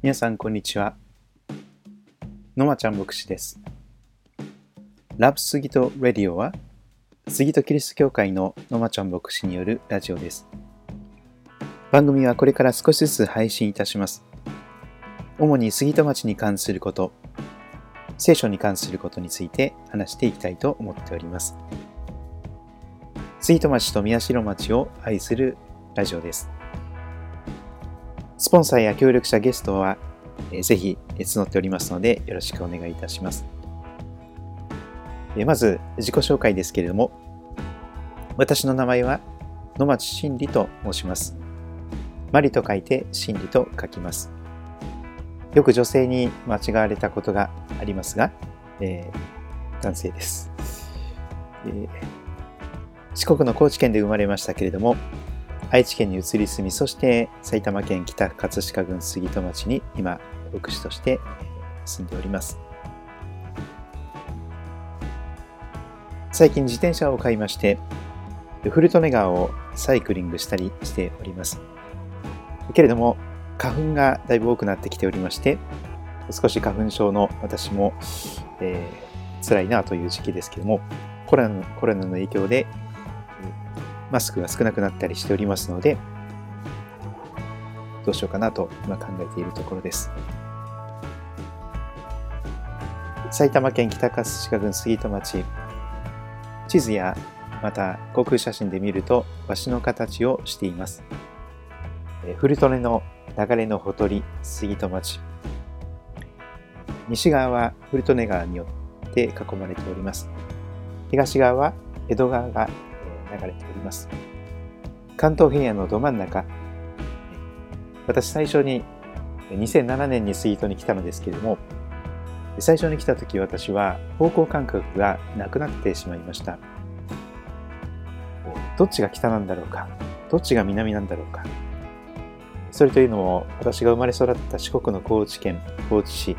皆さんこんにちは。のまちゃん牧師です。ラブスギトレディオは杉戸キリスト教会ののまちゃん牧師によるラジオです。番組はこれから少しずつ配信いたします。主に杉戸町に関すること聖書に関することについて話していきたいと思っております。杉戸町と宮代町を愛するラジオです。スポンサーや協力者ゲストは、えー、ぜひ募っておりますのでよろしくお願いいたします。え、まず自己紹介ですけれども、私の名前は野町真理と申します。マリと書いて真理と書きます。よく女性に間違われたことがありますが、えー、男性です、えー、四国の高知県で生まれましたけれども、愛知県に移り住み、そして埼玉県北葛飾郡杉戸町に今、牧師として住んでおります。最近自転車を買いまして、古利根川をサイクリングしたりしております。けれども、花粉がだいぶ多くなってきておりまして、少し花粉症の私も、えー、辛いなという時期ですけれども、コロナの影響でマスクが少なくなったりしておりますので、どうしようかなと今考えているところです。埼玉県北葛飾郡杉戸町、地図やまた航空写真で見るとわしの形をしています。古利根の流れのほとり杉戸町。西側は古利根川によって囲まれております。東側は江戸川が流れております。関東平野のど真ん中、私最初に2007年にスイートに来たのですけれども、最初に来た時私は方向感覚がなくなってしまいました。どっちが北なんだろうか、どっちが南なんだろうか。それというのも私が生まれ育った四国の高知県高知市、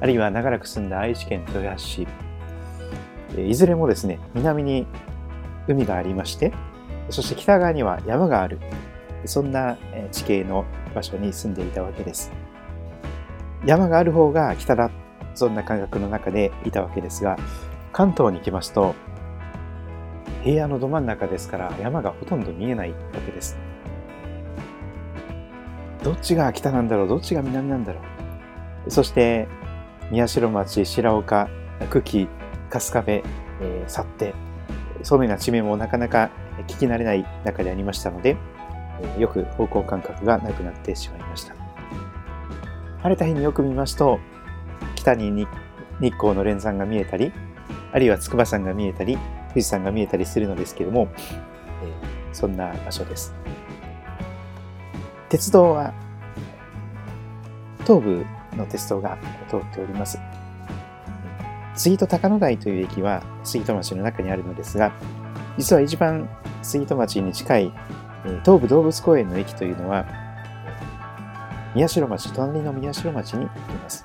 あるいは長らく住んだ愛知県豊橋市、いずれもですね、南に海がありまして、そして北側には山がある。そんな地形の場所に住んでいたわけです。山がある方が北だ。そんな感覚の中でいたわけですが、関東に来ますと、平野のど真ん中ですから山がほとんど見えないわけです。どっちが北なんだろう？どっちが南なんだろう？そして、宮代町、白岡、久喜、春日部、え、去って、そのような地名もなかなか聞き慣れない中でありましたので、よく方向感覚がなくなってしまいました。晴れた日によく見ますと、北に日光の連山が見えたり、あるいは筑波山が見えたり、富士山が見えたりするのですけども、そんな場所です。鉄道は、東部の鉄道が通っております。杉戸高野台という駅は杉戸町の中にあるのですが、実は一番杉戸町に近い東武動物公園の駅というのは、宮代町、隣の宮代町にあります。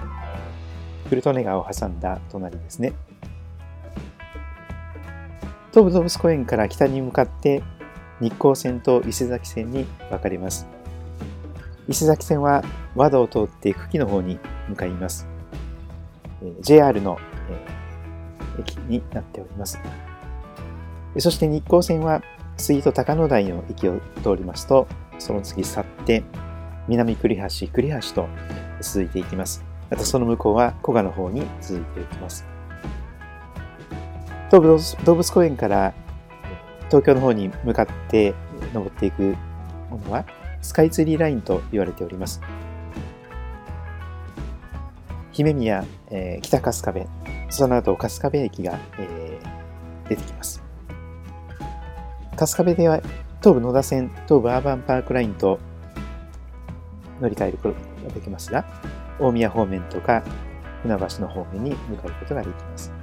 古利根川を挟んだ隣ですね。東武動物公園から北に向かって日光線と伊勢崎線に分かれます。伊勢崎線は和道を通って久喜の方に向かいます。JR の駅になっております。そして日光線は杉戸高野台の駅を通りますと、その次去って南栗橋、栗橋と続いていきます。またその向こうは古賀の方に続いていきます。東武動物公園から東京の方に向かって登っていくものはスカイツリーラインと言われております。姫宮、えー、北春日部、その後春日部駅が、えー、出てきます。春日部では東武野田線、東武アーバンパークラインと乗り換えることができますが、大宮方面とか船橋の方面に向かうことができます。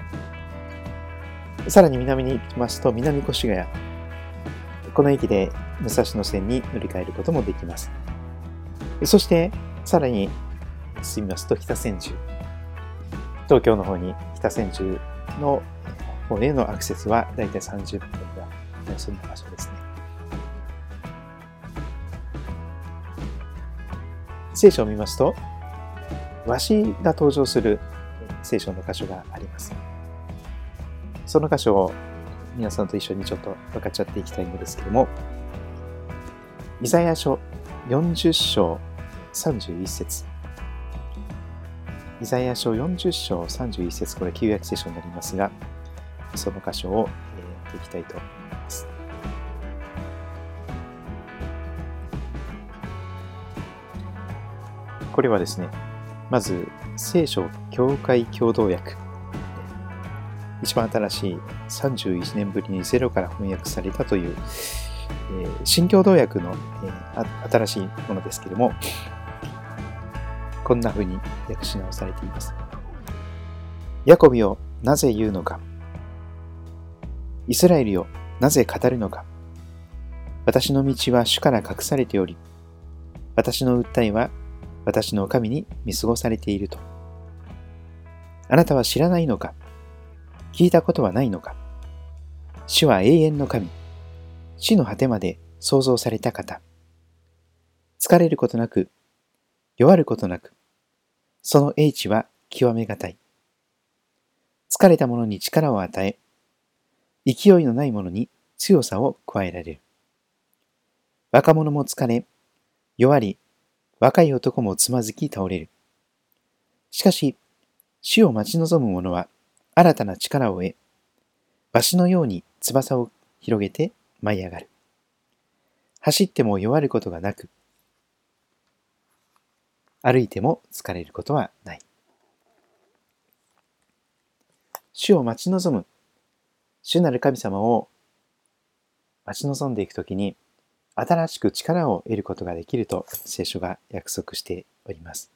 さらに南に行きますと南越谷。この駅で武蔵野線に乗り換えることもできます。そしてさらに進みますと北千住。東京の方に北千住の方へのアクセスはだいたい30分がそんな場所ですね。聖書を見ますと、わしが登場する聖書の箇所があります。その箇所を皆さんと一緒にちょっと分かっちゃっていきたいのですけども、イザヤ書40章31節イザヤ書40章31節これ旧約聖書になりますが、その箇所をやっていきたいと思います。これはですね、まず聖書教会共同訳一番新しい31年ぶりにゼロから翻訳されたという、え、新共同訳の、えー、新しいものですけれども、こんな風に訳し直されています。ヤコビをなぜ言うのかイスラエルよなぜ語るのか私の道は主から隠されており、私の訴えは私の神に見過ごされていると。あなたは知らないのか聞いたことはないのか主は永遠の神。死の果てまで創造された方。疲れることなく、弱ることなく、その英知は極めがたい。疲れた者に力を与え、勢いのない者に強さを加えられる。若者も疲れ、弱り、若い男もつまずき倒れる。しかし、死を待ち望む者は新たな力を得、わしのように翼を広げて舞い上がる。走っても弱ることがなく、歩いても疲れることはない。主を待ち望む、主なる神様を待ち望んでいくときに、新しく力を得ることができると聖書が約束しております。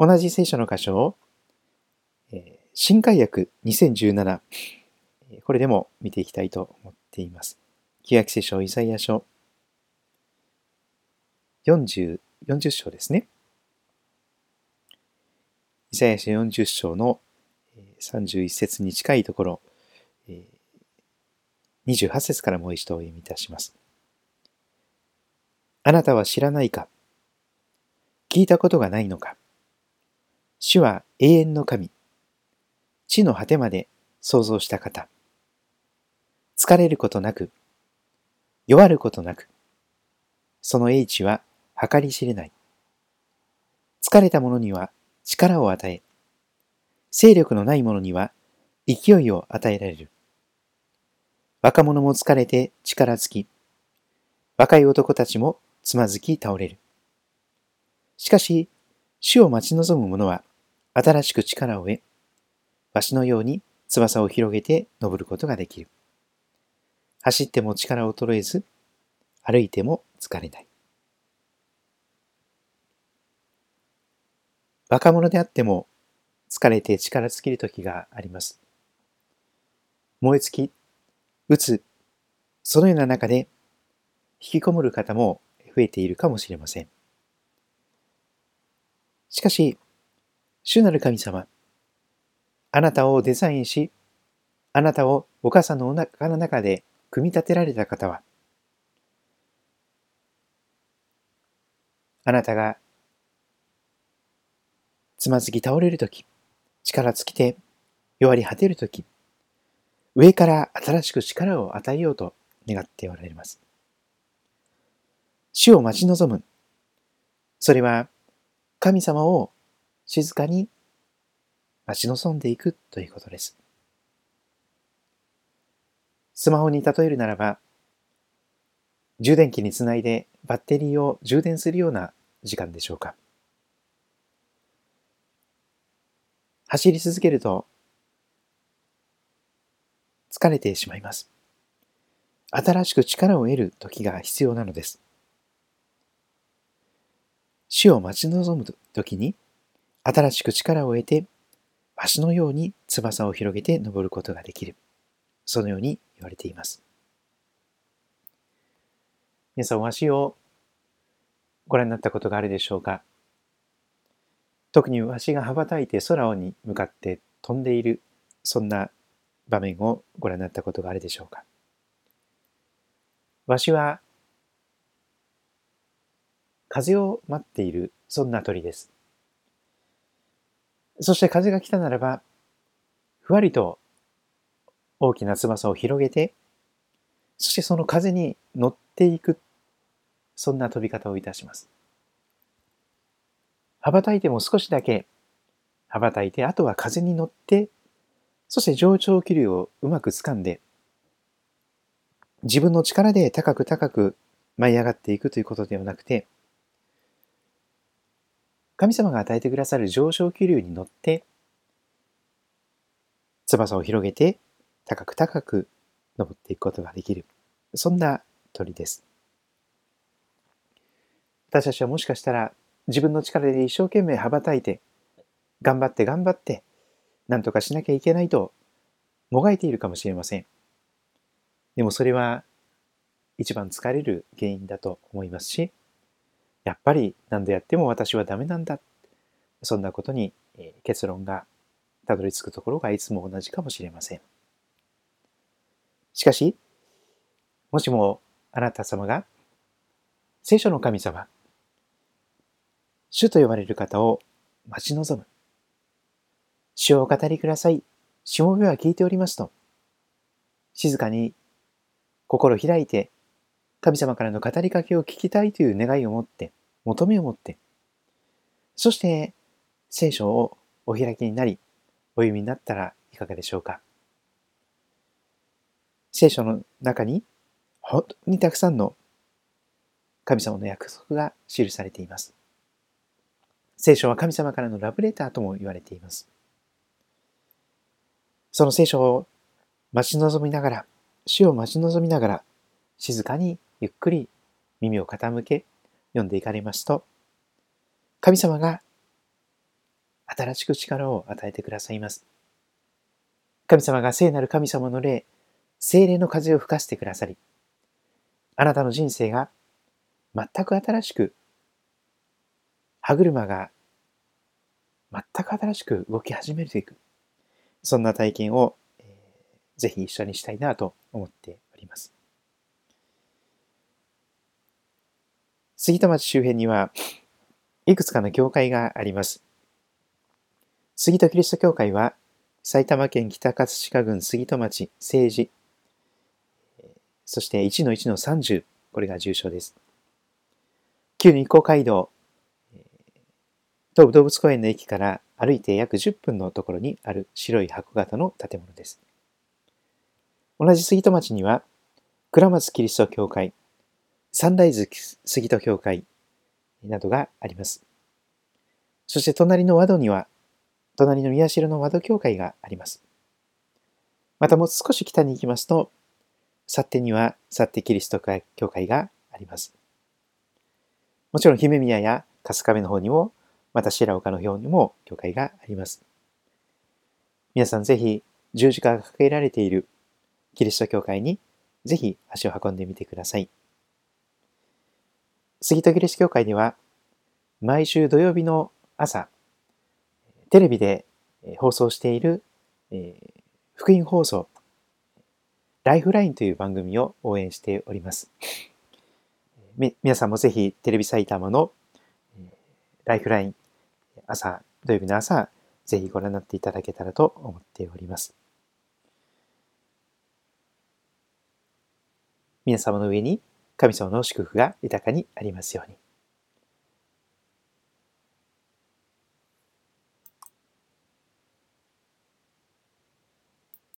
同じ聖書の箇所を、新海訳2017、これでも見ていきたいと思っています。旧約聖書イザヤ書40、40章ですね。イザヤ書40章の31節に近いところ、28節からもう一度お読みいたします。あなたは知らないか？聞いたことがないのか？主は永遠の神。地の果てまで創造した方。疲れることなく、弱ることなく、その英知は計り知れない。疲れた者には力を与え、勢力のない者には勢いを与えられる。若者も疲れて力尽き、若い男たちもつまずき倒れる。しかし、主を待ち望む者は新しく力を得、わしのように翼を広げて登ることができる。走っても力を衰えず、歩いても疲れない。若者であっても疲れて力尽きる時があります。燃え尽き、うつ、そのような中で引きこもる方も増えているかもしれません。しかし、主なる神様、あなたをデザインし、あなたをお母さんのお腹の中で組み立てられた方は、あなたがつまずき倒れるとき、力尽きて弱り果てるとき、上から新しく力を与えようと願っておられます。主を待ち望む。それは神様を静かに待ち望んでいくということです。スマホに例えるならば、充電器につないでバッテリーを充電するような時間でしょうか。走り続けると疲れてしまいます。新しく力を得る時が必要なのです。死を待ち望む時に新しく力を得てわしのように翼を広げて登ることができる。そのように言われています。皆さん、わしをご覧になったことがあるでしょうか？特にわしが羽ばたいて空に向かって飛んでいる、そんな場面をご覧になったことがあるでしょうか。わしは、風を待っている、そんな鳥です。そして風が来たならば、ふわりと大きな翼を広げて、そしてその風に乗っていく、そんな飛び方をいたします。羽ばたいても少しだけ羽ばたいて、あとは風に乗って、そして上昇気流をうまく掴んで、自分の力で高く高く舞い上がっていくということではなくて、神様が与えてくださる上昇気流に乗って、翼を広げて高く高く登っていくことができる。そんな鳥です。私たちはもしかしたら自分の力で一生懸命羽ばたいて、頑張って頑張って、何とかしなきゃいけないともがいているかもしれません。でもそれは一番疲れる原因だと思いますし、やっぱり何度やっても私はダメなんだ。そんなことに結論がたどり着くところがいつも同じかもしれません。しかし、もしもあなた様が聖書の神様、主と呼ばれる方を待ち望む。主をお語りください。しもべは聞いておりますと、静かに心開いて神様からの語りかけを聞きたいという願いを持って、求めを持って、そして聖書をお開きになり、お読みになったらいかがでしょうか。聖書の中に本当にたくさんの神様の約束が記されています。聖書は神様からのラブレターとも言われています。その聖書を待ち望みながら、死を待ち望みながら、静かにゆっくり耳を傾け読んでいかれますと、神様が新しく力を与えてくださいます。神様が聖なる神様の霊、精霊の風を吹かせてくださり、あなたの人生が全く新しく、歯車が全く新しく動き始めていく。そんな体験を、えー、ぜひ一緒にしたいなと思っております。杉戸町周辺にはいくつかの教会があります。杉戸キリスト教会は埼玉県北葛飾郡杉戸町政治、そして1の1の30、これが重症です。旧日光街道、東武動物公園の駅から歩いて約10分のところにある白い箱型の建物です。同じ杉戸町には、倉松キリスト教会、サンライズ杉戸教会などがあります。そして隣の和戸には、隣の宮代の和戸教会があります。またもう少し北に行きますと、幸手には幸手キリスト教会があります。もちろん姫宮や春日部の方にも、また白岡の方にも教会があります。皆さんぜひ十字架が掲げられているキリスト教会にぜひ足を運んでみてください。杉戸キリスト教会では毎週土曜日の朝、テレビで放送している、えー、福音放送、ライフラインという番組を応援しております。皆さんもぜひテレビ埼玉のライフライン、朝、土曜日の朝、ぜひご覧になっていただけたらと思っております。皆様の上に神様の祝福が豊かにありますように。